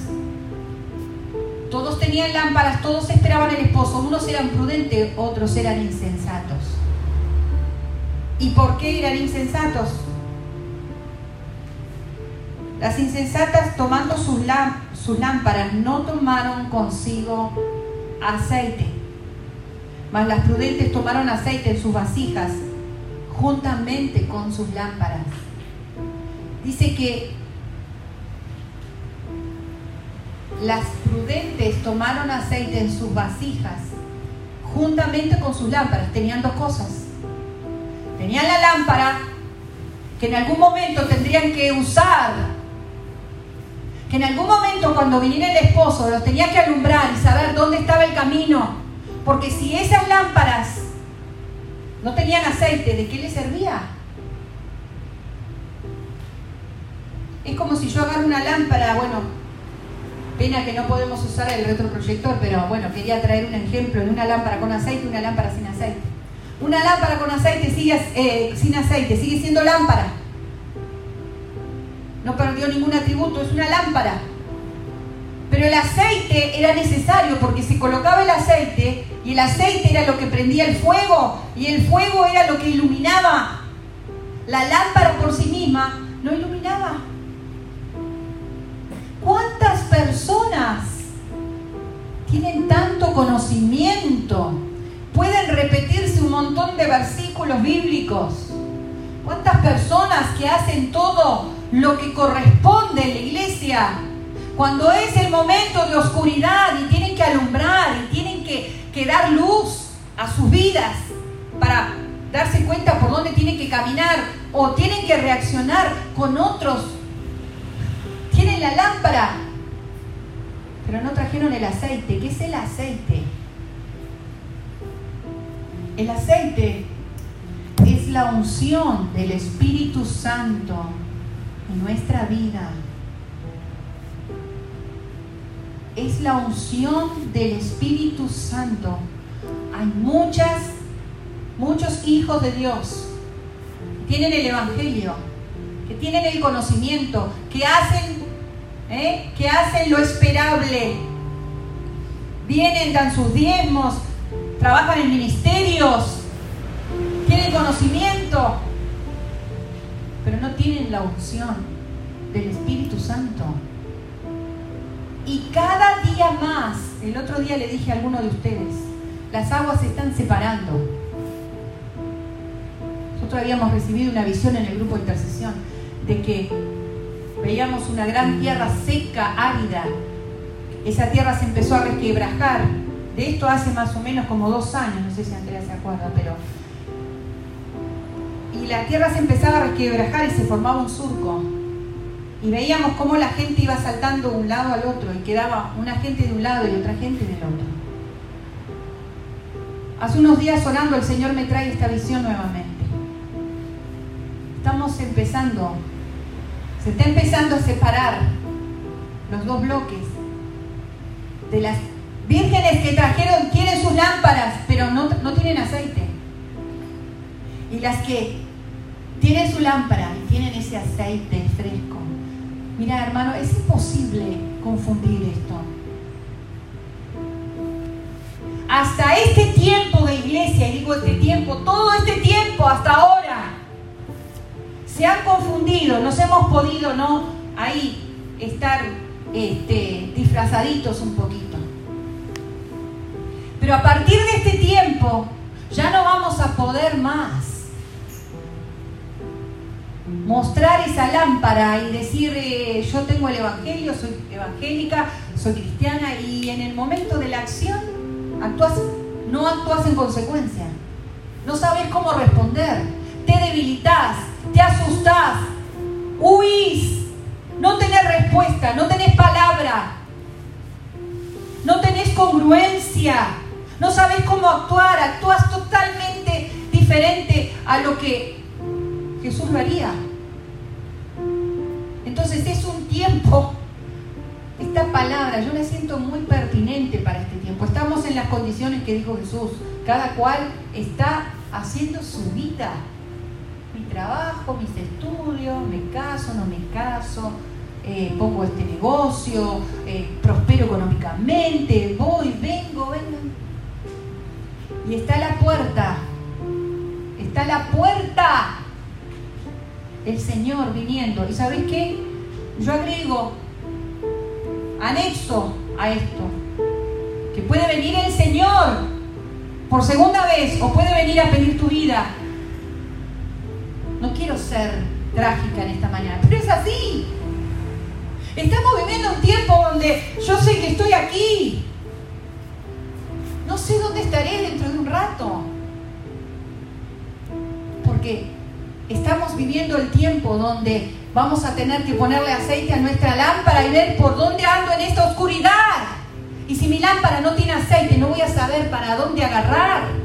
Todos tenían lámparas, todos esperaban el esposo, unos eran prudentes, otros eran insensatos. ¿Y por qué eran insensatos? Las insensatas tomando sus, lámparas no tomaron consigo aceite, mas las prudentes tomaron aceite en sus vasijas juntamente con sus lámparas. Dice que las prudentes tomaron aceite en sus vasijas juntamente con sus lámparas. Tenían dos cosas. Tenían la lámpara que en algún momento tendrían que usar que en algún momento cuando viniera el esposo los tenía que alumbrar y saber dónde estaba el camino, porque si esas lámparas no tenían aceite, ¿de qué le servía? Es como si yo agarro una lámpara, bueno, pena que no podemos usar el retroproyector, pero bueno, quería traer un ejemplo en una lámpara con aceite y una lámpara sin aceite. Una lámpara con aceite sigue, eh, sin aceite sigue siendo lámpara no perdió ningún atributo, es una lámpara. Pero el aceite era necesario porque se colocaba el aceite y el aceite era lo que prendía el fuego y el fuego era lo que iluminaba. La lámpara por sí misma no iluminaba. ¿Cuántas personas tienen tanto conocimiento? Pueden repetirse un montón de versículos bíblicos. ¿Cuántas personas que hacen todo lo que corresponde en la iglesia. Cuando es el momento de oscuridad y tienen que alumbrar y tienen que, dar luz a sus vidas para darse cuenta por dónde tienen que caminar o tienen que reaccionar con otros. Tienen la lámpara, pero no trajeron el aceite. ¿Qué es el aceite? El aceite es la unción del Espíritu Santo en nuestra vida es la unción del Espíritu Santo. Hay muchas, muchos hijos de Dios que tienen el Evangelio, que tienen el conocimiento, que hacen, ¿eh? que hacen lo esperable. Vienen, dan sus diezmos, trabajan en ministerios, tienen conocimiento, pero no tienen la unción del Espíritu Santo. Y cada día más, el otro día le dije a alguno de ustedes, las aguas se están separando. Nosotros habíamos recibido una visión en el grupo de intercesión de que veíamos una gran tierra seca, árida. Esa tierra se empezó a resquebrajar. De esto hace más o menos como dos años, no sé si Andrea se acuerda, pero y la tierra se empezaba a resquebrajar y se formaba un surco. Y veíamos cómo la gente iba saltando de un lado al otro y quedaba una gente de un lado y otra gente del otro. Hace unos días orando el Señor me trae esta visión nuevamente. Estamos empezando, se está empezando a separar los dos bloques de las vírgenes que trajeron, tienen sus lámparas, pero no, no tienen aceite. Y las que tienen su lámpara y tienen ese aceite fresco. Mira, hermano, es imposible confundir esto. Hasta este tiempo de iglesia, y digo este tiempo, todo este tiempo hasta ahora, se han confundido, nos hemos podido, ¿no? Ahí estar este, disfrazaditos un poquito. Pero a partir de este tiempo, ya no vamos a poder más mostrar esa lámpara y decir, eh, yo tengo el Evangelio, soy evangélica, soy cristiana, y en el momento de la acción actúas, no actúas en consecuencia. No sabes cómo responder. Te debilitas, te asustas, huís, no tenés respuesta, no tenés palabra, no tenés congruencia, no sabes cómo actuar, actúas totalmente diferente a lo que Jesús lo haría. Entonces es un tiempo, esta palabra yo la siento muy pertinente para este tiempo. Estamos en las condiciones que dijo Jesús. Cada cual está haciendo su vida. Trabajo, mis estudios, me caso, no me caso, eh, pongo este negocio, eh, prospero económicamente, voy, vengo, vengo. Y está la puerta, está la puerta el Señor viniendo. ¿Y sabes qué? Yo agrego, anexo a esto, que puede venir el Señor por segunda vez o puede venir a pedir tu vida. No quiero ser trágica en esta mañana, pero es así. Estamos viviendo un tiempo donde yo sé que estoy aquí. No sé dónde estaré dentro de un rato. Porque estamos viviendo el tiempo donde Vamos a tener que ponerle aceite a nuestra lámpara y ver por dónde ando en esta oscuridad. Y si mi lámpara no tiene aceite, no voy a saber para dónde agarrar.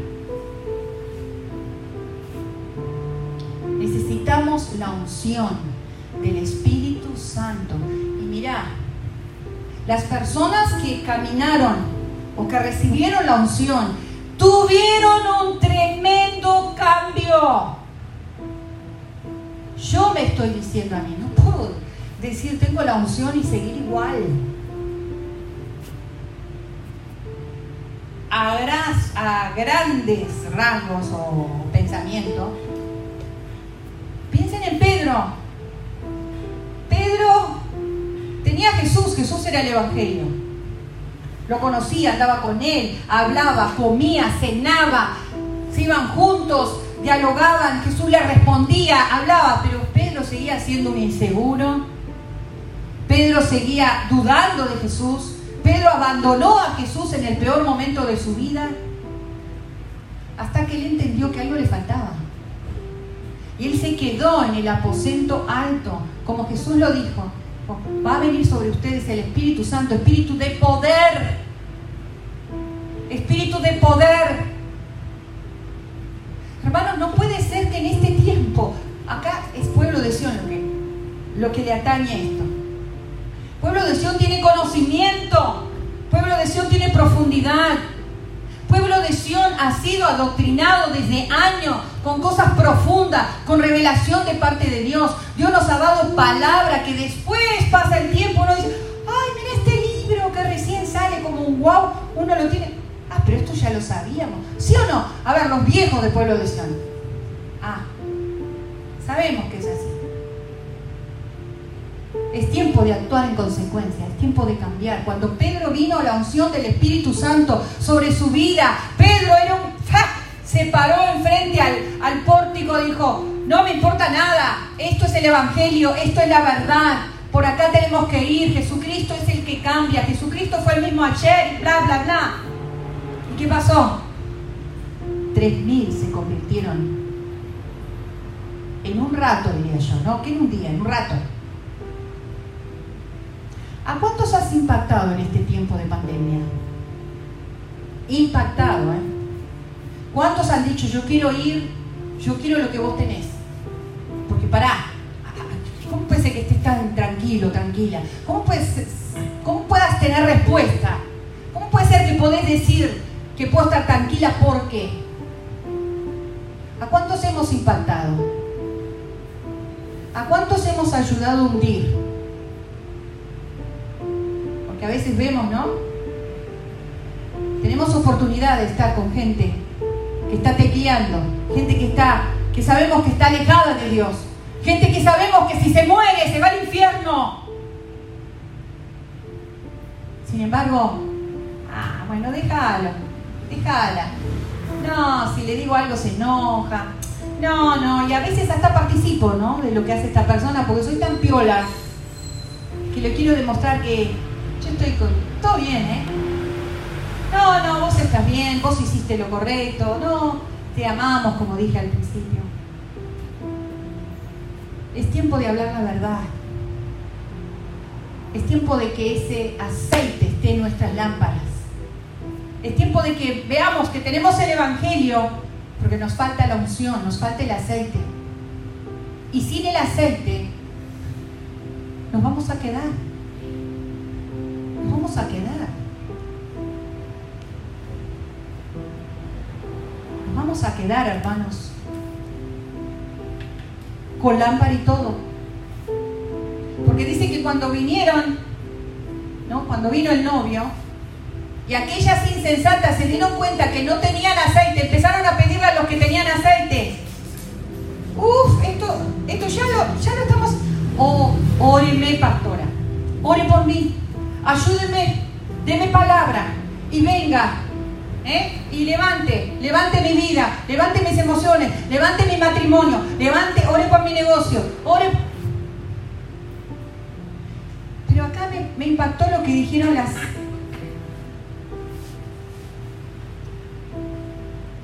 Necesitamos la unción del Espíritu Santo. Y mira, las personas que caminaron o que recibieron la unción tuvieron un tremendo cambio. Yo me estoy diciendo a mí, no puedo decir tengo la unción y seguir igual. A, grandes rasgos o pensamientos, Pedro. Pedro tenía a Jesús, Jesús era el Evangelio. Lo conocía, andaba con él, hablaba, comía, cenaba, se iban juntos, dialogaban, Jesús le respondía, hablaba, pero Pedro seguía siendo un inseguro. Pedro seguía dudando de Jesús. Pedro abandonó a Jesús en el peor momento de su vida. Hasta que él entendió que algo le faltaba. Y él se quedó en el aposento alto, como Jesús lo dijo. Va a venir sobre ustedes el Espíritu Santo, Espíritu de poder. Espíritu de poder Hermanos, no puede ser que en este tiempo, acá es pueblo de Sion lo que, lo que le atañe esto. Pueblo de Sion tiene conocimiento, pueblo de Sion tiene profundidad. Pueblo de Sion ha sido adoctrinado desde años con cosas profundas, con revelación de parte de Dios. Dios nos ha dado palabra que después pasa el tiempo, uno dice, ay, mira este libro que recién sale como un wow, uno lo tiene pero esto ya lo sabíamos. ¿Sí o no? A ver, los viejos del pueblo de Sion. Ah, sabemos que es así. Es tiempo de actuar en consecuencia, es tiempo de cambiar. Cuando Pedro vino la unción del Espíritu Santo sobre su vida, Pedro era un... Se paró enfrente al, al pórtico, dijo, no me importa nada, esto es el Evangelio, esto es la verdad, por acá tenemos que ir, Jesucristo es el que cambia, Jesucristo fue el mismo ayer y bla, bla, bla. ¿Qué pasó? Tres mil se convirtieron en un rato, diría yo, ¿no? Que en un día, en un rato. ¿A cuántos has impactado en este tiempo de pandemia? Impactado, ¿eh? ¿Cuántos han dicho, yo quiero ir, yo quiero lo que vos tenés? Porque pará, ¿cómo puede ser que estés tan tranquilo, tranquila? ¿Cómo, puedes, cómo puedas tener respuesta? ¿Cómo puede ser que podés decir, que puedo estar tranquila porque ¿a cuántos hemos impactado? ¿A cuántos hemos ayudado a hundir? A veces vemos, ¿no? Tenemos oportunidad de estar con gente que está tequeando, gente que está, que sabemos que está alejada de Dios, gente que sabemos que si se muere se va al infierno. Sin embargo, ah, bueno, déjalo déjala. No, si le digo algo se enoja. No, no, y a veces hasta participo, ¿no? De lo que hace esta persona, porque soy tan piola que le quiero demostrar que yo estoy con todo bien, ¿eh? No, no, vos estás bien, vos hiciste lo correcto, no, te amamos, como dije al principio. Es tiempo de hablar la verdad. Es tiempo de que ese aceite esté en nuestras lámparas. Es tiempo de que veamos que tenemos el Evangelio, porque nos falta la unción, nos falta el aceite. Y sin el aceite, nos vamos a quedar. Nos vamos a quedar. Nos vamos a quedar, hermanos. Con lámpara y todo. Porque dice que cuando vinieron, ¿no? Cuando vino el novio, y aquellas insensatas se dieron cuenta que no tenían aceite, empezaron a pedirle a los que tenían aceite. Uf, esto, esto ya, lo, ya lo estamos... Oh, óreme, pastora. Ore por mí. Ayúdeme. Deme palabra. Y venga. ¿eh? Y levante. Levante mi vida. Levante mis emociones. Levante mi matrimonio. Levante. Ore por mi negocio. Ore. Pero acá me, me impactó lo que dijeron las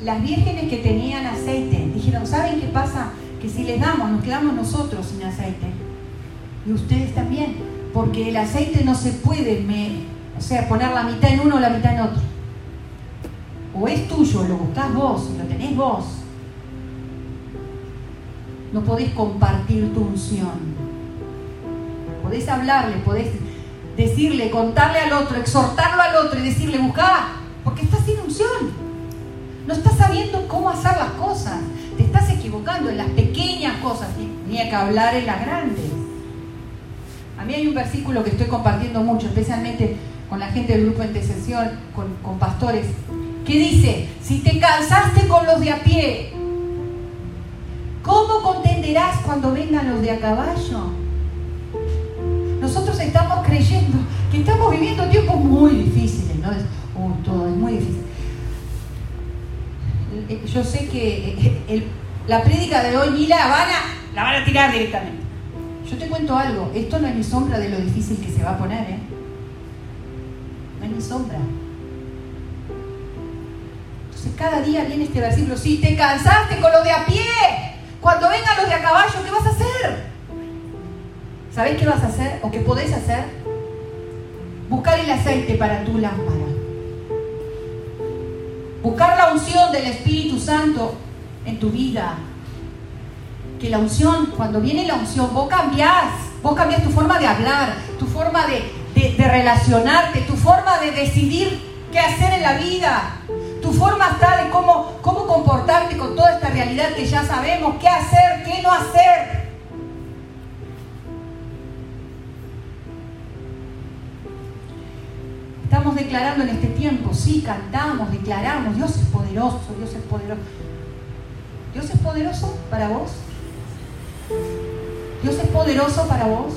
las vírgenes que tenían aceite dijeron, ¿saben qué pasa? Que si les damos, nos quedamos nosotros sin aceite. Y ustedes también, porque el aceite no se puede, o sea, poner la mitad en uno o la mitad en otro. O es tuyo, lo buscás vos, lo tenés vos. No podés compartir tu unción. Podés hablarle, podés decirle, contarle al otro, exhortarlo al otro y decirle, buscá, porque estás sin unción. No estás sabiendo cómo hacer las cosas. Te estás equivocando en las pequeñas cosas. Ni que hablar en las grandes. Mí hay un versículo que estoy compartiendo mucho, especialmente con la gente del grupo de intercesión, con, pastores, que dice, si te cansaste con los de a pie, ¿cómo contenderás cuando vengan los de a caballo? Nosotros estamos creyendo que estamos viviendo tiempos muy difíciles, ¿no? todo es muy difícil. Eh, yo sé que eh, la prédica de hoy ni la van, la van a tirar directamente. Yo te cuento algo, esto no es ni sombra de lo difícil que se va a poner, ¿eh? No es ni sombra. Entonces cada día viene este versículo, si te cansaste con lo de a pie, cuando vengan los de a caballo, ¿qué vas a hacer? ¿Sabés qué vas a hacer o qué podés hacer? Buscar el aceite para tu lámpara. Buscar la unción del Espíritu Santo en tu vida. Que la unción, cuando viene la unción, vos cambiás. Vos cambiás tu forma de hablar, tu forma de, relacionarte, tu forma de decidir qué hacer en la vida. Tu forma está de cómo, cómo comportarte con toda esta realidad que ya sabemos, qué hacer, qué no hacer. Estamos declarando en este tiempo, sí, cantamos, declaramos, Dios es poderoso, Dios es poderoso. ¿Dios es poderoso para vos? ¿Dios es poderoso para vos?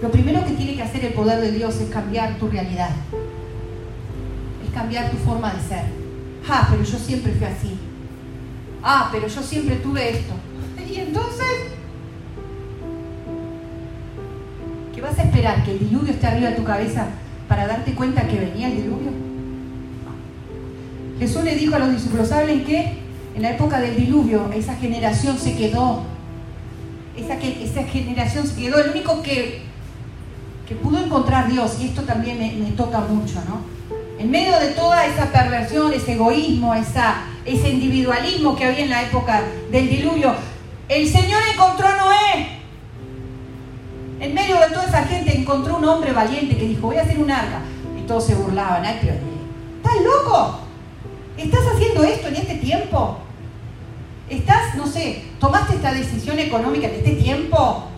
Lo primero que tiene que hacer el poder de Dios es cambiar tu realidad. Es cambiar tu forma de ser. Ah, pero yo siempre fui así. Ah, pero yo siempre tuve esto. Y entonces, ¿qué vas a esperar? ¿Que el diluvio esté arriba de tu cabeza para darte cuenta que venía el diluvio? Jesús le dijo a los discípulos, ¿saben qué? En la época del diluvio, esa generación se quedó. Esa, esa generación se quedó. El único que, que pudo encontrar Dios, y esto también me, toca mucho, ¿no? En medio de toda esa perversión, ese egoísmo, esa, ese individualismo que había en la época del diluvio, el Señor encontró a Noé en medio de toda esa gente encontró un hombre valiente que dijo, voy a hacer un arca. Y todos se burlaban. Ay, pero, ¿estás loco? ¿Estás haciendo esto en este tiempo? ¿Estás, no sé, tomaste esta decisión económica en este tiempo?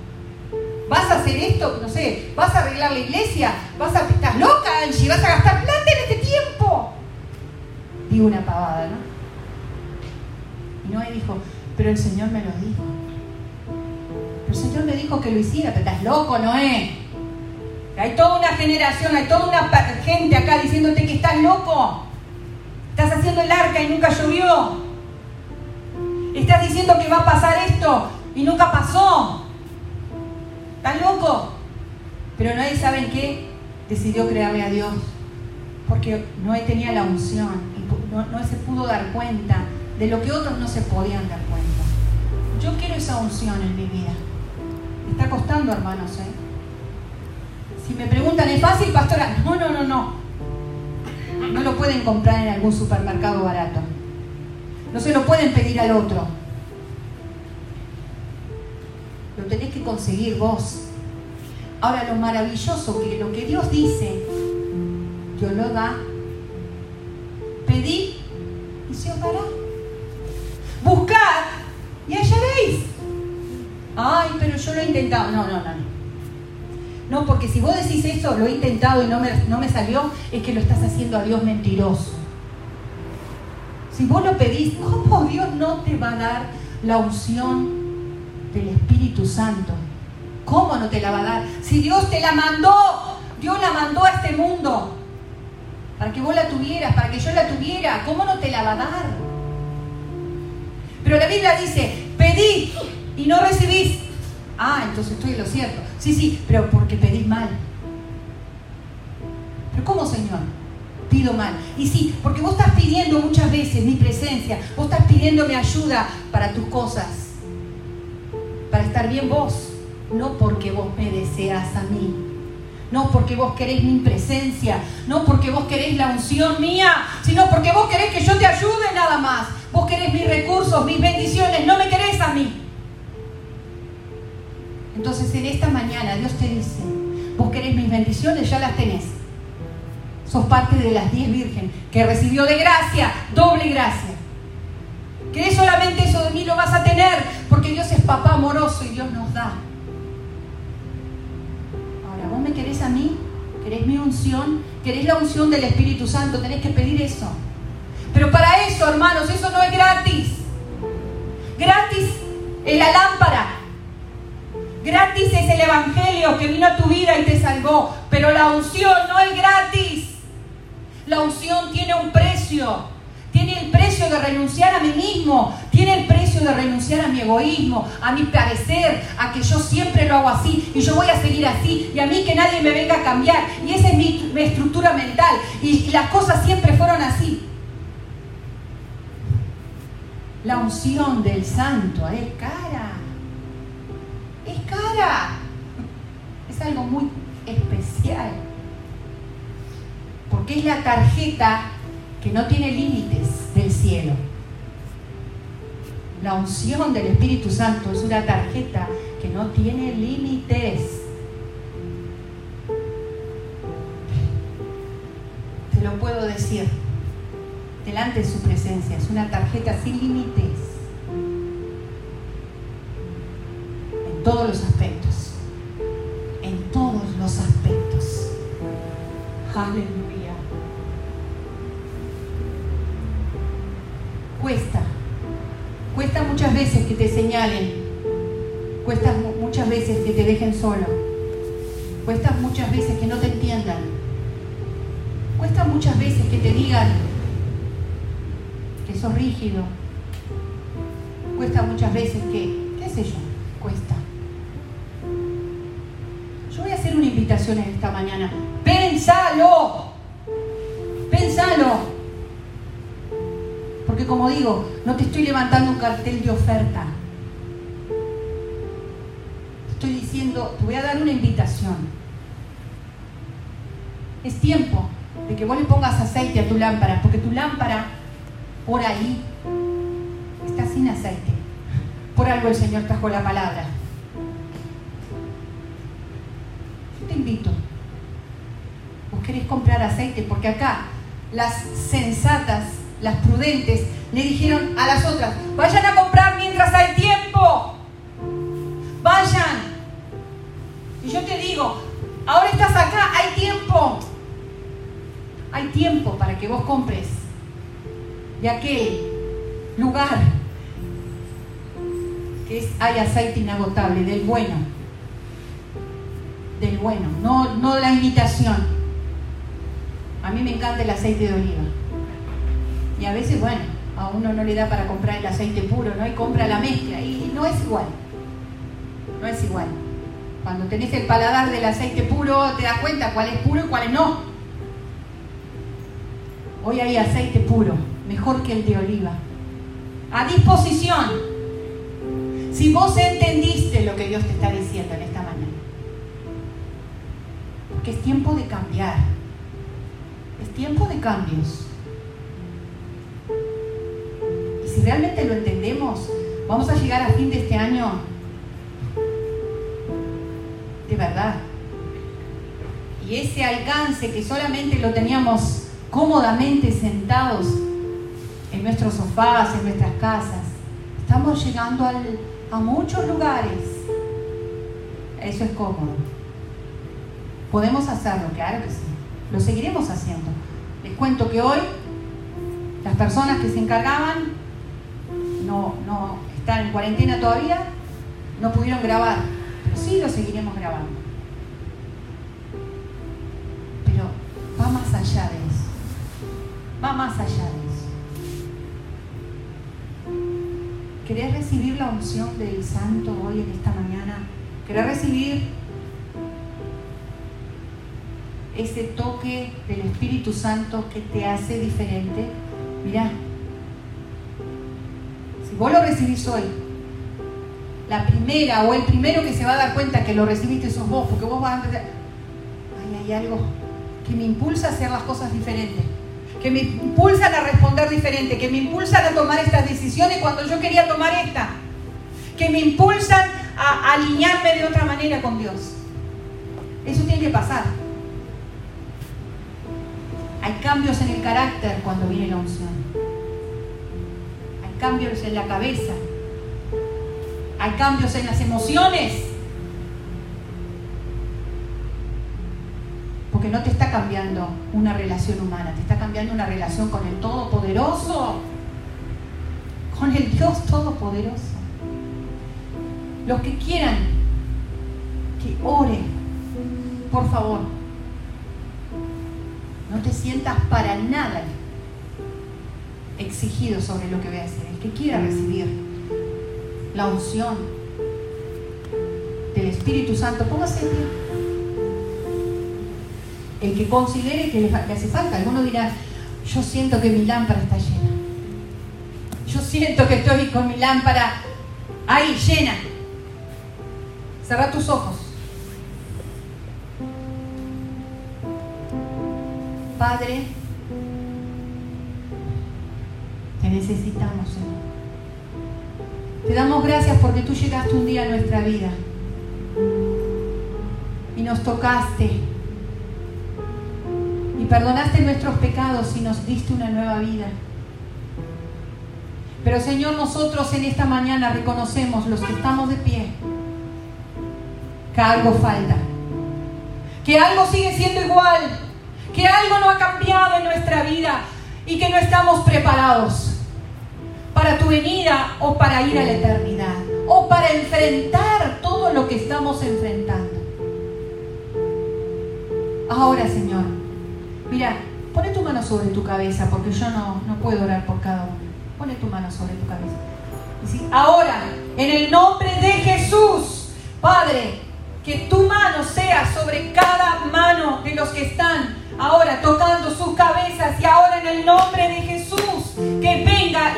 ¿Vas a hacer esto? No sé, ¿vas a arreglar la iglesia? ¿Vas a, ¿Estás loca, Angie? ¿Vas a gastar plata en este tiempo? Digo una pavada, ¿no? Y Noé dijo, pero el Señor me lo dijo. El Señor me dijo que lo hiciera, pero estás loco, Noé. Hay toda una generación, hay toda una gente acá diciéndote que estás loco. Estás haciendo el arca y nunca llovió. Estás diciendo que va a pasar esto y nunca pasó. ¿Estás loco? Pero Noé, ¿saben qué? Decidió crearle a Dios. Porque Noé tenía la unción y no, no se pudo dar cuenta de lo que otros no se podían dar cuenta. Yo quiero esa unción en mi vida. Está costando, hermanos. ¿eh? Si me preguntan, ¿es fácil, pastora? No, no, no, no. No lo pueden comprar en algún supermercado barato. No se lo pueden pedir al otro. Lo tenés que conseguir vos. Ahora, lo maravilloso que lo que Dios dice, Dios lo da. Pedí y se os dará. Buscad y hallaréis. Ay, pero yo lo he intentado. No, no, no. No, porque si vos decís eso, lo he intentado y no me, no me salió, es que lo estás haciendo a Dios mentiroso. Si vos lo pedís, ¿cómo Dios no te va a dar la unción del Espíritu Santo? ¿Cómo no te la va a dar? Si Dios te la mandó, Dios la mandó a este mundo para que vos la tuvieras, para que yo la tuviera, ¿cómo no te la va a dar? Pero la Biblia dice, pedí y no recibís. Ah, entonces estoy en lo cierto. Sí, sí, pero porque pedís mal. ¿Pero cómo, Señor? Mal. Y sí, porque vos estás pidiendo muchas veces mi presencia, vos estás pidiendo mi ayuda para tus cosas, para estar bien vos. no porque vos me deseas a mí, no porque vos querés mi presencia, no porque vos querés la unción mía, sino porque vos querés que yo te ayude nada más. Vos querés mis recursos, mis bendiciones, no me querés a mí. Entonces en esta mañana Dios te dice, vos querés mis bendiciones, ya las tenés. Sos parte de las diez vírgenes que recibió de gracia, doble gracia. ¿Querés solamente eso de mí lo vas a tener? Porque Dios es papá amoroso y Dios nos da. Ahora, ¿vos me querés a mí? ¿Querés mi unción? ¿Querés la unción del Espíritu Santo? Tenés que pedir eso. Pero para eso, hermanos, eso no es gratis. Gratis es la lámpara. Gratis es el Evangelio que vino a tu vida y te salvó. Pero la unción no es gratis. La unción tiene un precio. Tiene el precio de renunciar a mí mismo, tiene el precio de renunciar a mi egoísmo, a mi parecer, a que yo siempre lo hago así y yo voy a seguir así y a mí que nadie me venga a cambiar. Y esa es mi, estructura mental y las cosas siempre fueron así. La unción del santo es cara, es cara, es algo muy especial, porque es la tarjeta que no tiene límites del cielo. La unción del Espíritu Santo es una tarjeta que no tiene límites. Te lo puedo decir delante de su presencia. Es una tarjeta sin límites. En todos los aspectos. Veces que te señalen. Cuesta muchas veces que te dejen solo. Cuesta muchas veces que no te entiendan. Cuesta muchas veces que te digan que sos rígido. Cuesta muchas veces que, qué sé yo, cuesta. Yo voy a hacer una invitación en esta mañana. Pensalo. Pensalo como digo, no te estoy levantando un cartel de oferta. Estoy diciendo, te voy a dar una invitación. Es tiempo de que vos le pongas aceite a tu lámpara, porque tu lámpara por ahí está sin aceite. Por algo el Señor trajo la palabra. Yo te invito. Vos querés comprar aceite, porque acá las sensatas, las prudentes, le dijeron a las otras, vayan a comprar mientras hay tiempo. Vayan. Y yo te digo, ahora estás acá, hay tiempo. Hay tiempo para que vos compres de aquel lugar que es, hay aceite inagotable, del bueno. Del bueno, no, no la imitación. A mí me encanta el aceite de oliva. Y a veces, bueno, a uno no le da para comprar el aceite puro, ¿no? Y compra la mezcla y no es igual. No es igual. Cuando tenés el paladar del aceite puro, te das cuenta cuál es puro y cuál no. Hoy hay aceite puro, mejor que el de oliva. A disposición. Si vos entendiste lo que Dios te está diciendo en esta mañana. Porque es tiempo de cambiar. Es tiempo de cambios realmente lo entendemos, vamos a llegar a fin de este año de verdad. Y ese alcance que solamente lo teníamos cómodamente sentados en nuestros sofás, en nuestras casas, estamos llegando a muchos lugares. Eso es cómodo. Podemos hacerlo, claro que sí. Lo seguiremos haciendo. Les cuento que hoy las personas que se encargaban no, no están en cuarentena todavía, no pudieron grabar, pero sí lo seguiremos grabando. Pero va más allá de eso, va más allá de eso. ¿Querés recibir la unción del Santo hoy en esta mañana? ¿Querés recibir ese toque del Espíritu Santo que te hace diferente? Mira, vos lo recibís hoy, la primera o el primero que se va a dar cuenta que lo recibiste sos vos, porque vos vas a empezar, ay, hay algo que me impulsa a hacer las cosas diferentes, que me impulsan a responder diferente, que me impulsan a tomar estas decisiones cuando yo quería tomar esta, que me impulsan a alinearme de otra manera con Dios. Eso tiene que pasar. Hay cambios en el carácter cuando viene la unción. Cambios en la cabeza. Hay cambios en las emociones. Porque no te está cambiando una relación humana, te está cambiando una relación con el Todopoderoso. Con el Dios Todopoderoso. Los que quieran que ore, por favor, no te sientas para nada exigido sobre lo que voy a hacer. Que quiera recibir la unción del Espíritu Santo, póngase en pie. El que considere que le, hace falta, alguno dirá, yo siento que mi lámpara está llena. Yo siento que estoy con mi lámpara ahí llena. Cerra tus ojos. Padre, necesitamos, Señor. Te damos gracias porque tú llegaste un día a nuestra vida y nos tocaste y perdonaste nuestros pecados y nos diste una nueva vida. Pero Señor, nosotros en esta mañana reconocemos, los que estamos de pie, que algo falta, que algo sigue siendo igual, que algo no ha cambiado en nuestra vida y que no estamos preparados para tu venida o para ir a la eternidad o para enfrentar todo lo que estamos enfrentando. Ahora, Señor, mira, pone tu mano sobre tu cabeza porque yo no, no puedo orar por cada uno. Pone tu mano sobre tu cabeza. ahora, en el nombre de Jesús, Padre, que tu mano sea sobre cada mano de los que están ahora tocando sus cabezas y ahora en el nombre de Jesús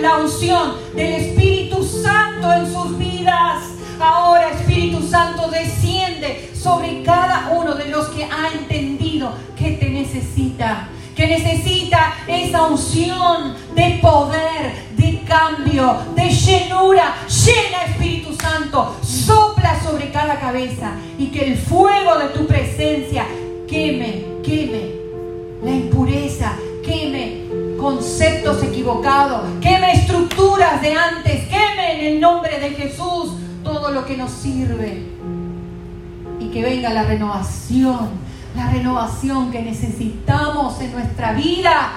la unción del Espíritu Santo en sus vidas. Ahora Espíritu Santo desciende sobre cada uno de los que ha entendido que te necesita, que necesita esa unción de poder, de cambio, de llenura. Llena Espíritu Santo, sopla sobre cada cabeza y que el fuego de tu presencia queme, queme la impureza, queme conceptos equivocados, queme estructuras de antes, queme en el nombre de Jesús todo lo que nos sirve. Y que venga la renovación, la renovación que necesitamos en nuestra vida.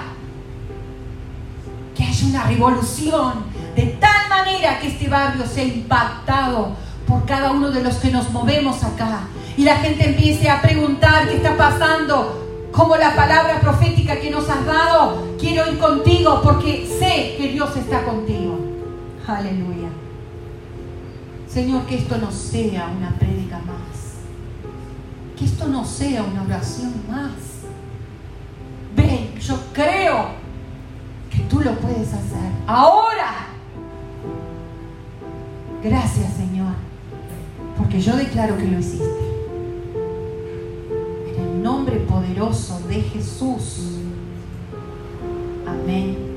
Que haya una revolución de tal manera que este barrio sea impactado por cada uno de los que nos movemos acá. Y la gente empiece a preguntar qué está pasando, como la palabra profética que nos has dado, quiero ir contigo porque sé que Dios está contigo. Aleluya. Señor, que esto no sea una prédica más. Que esto no sea una oración más. Ven, yo creo que tú lo puedes hacer. Ahora. Gracias, Señor, porque yo declaro que lo hiciste nombre poderoso de Jesús. Amén.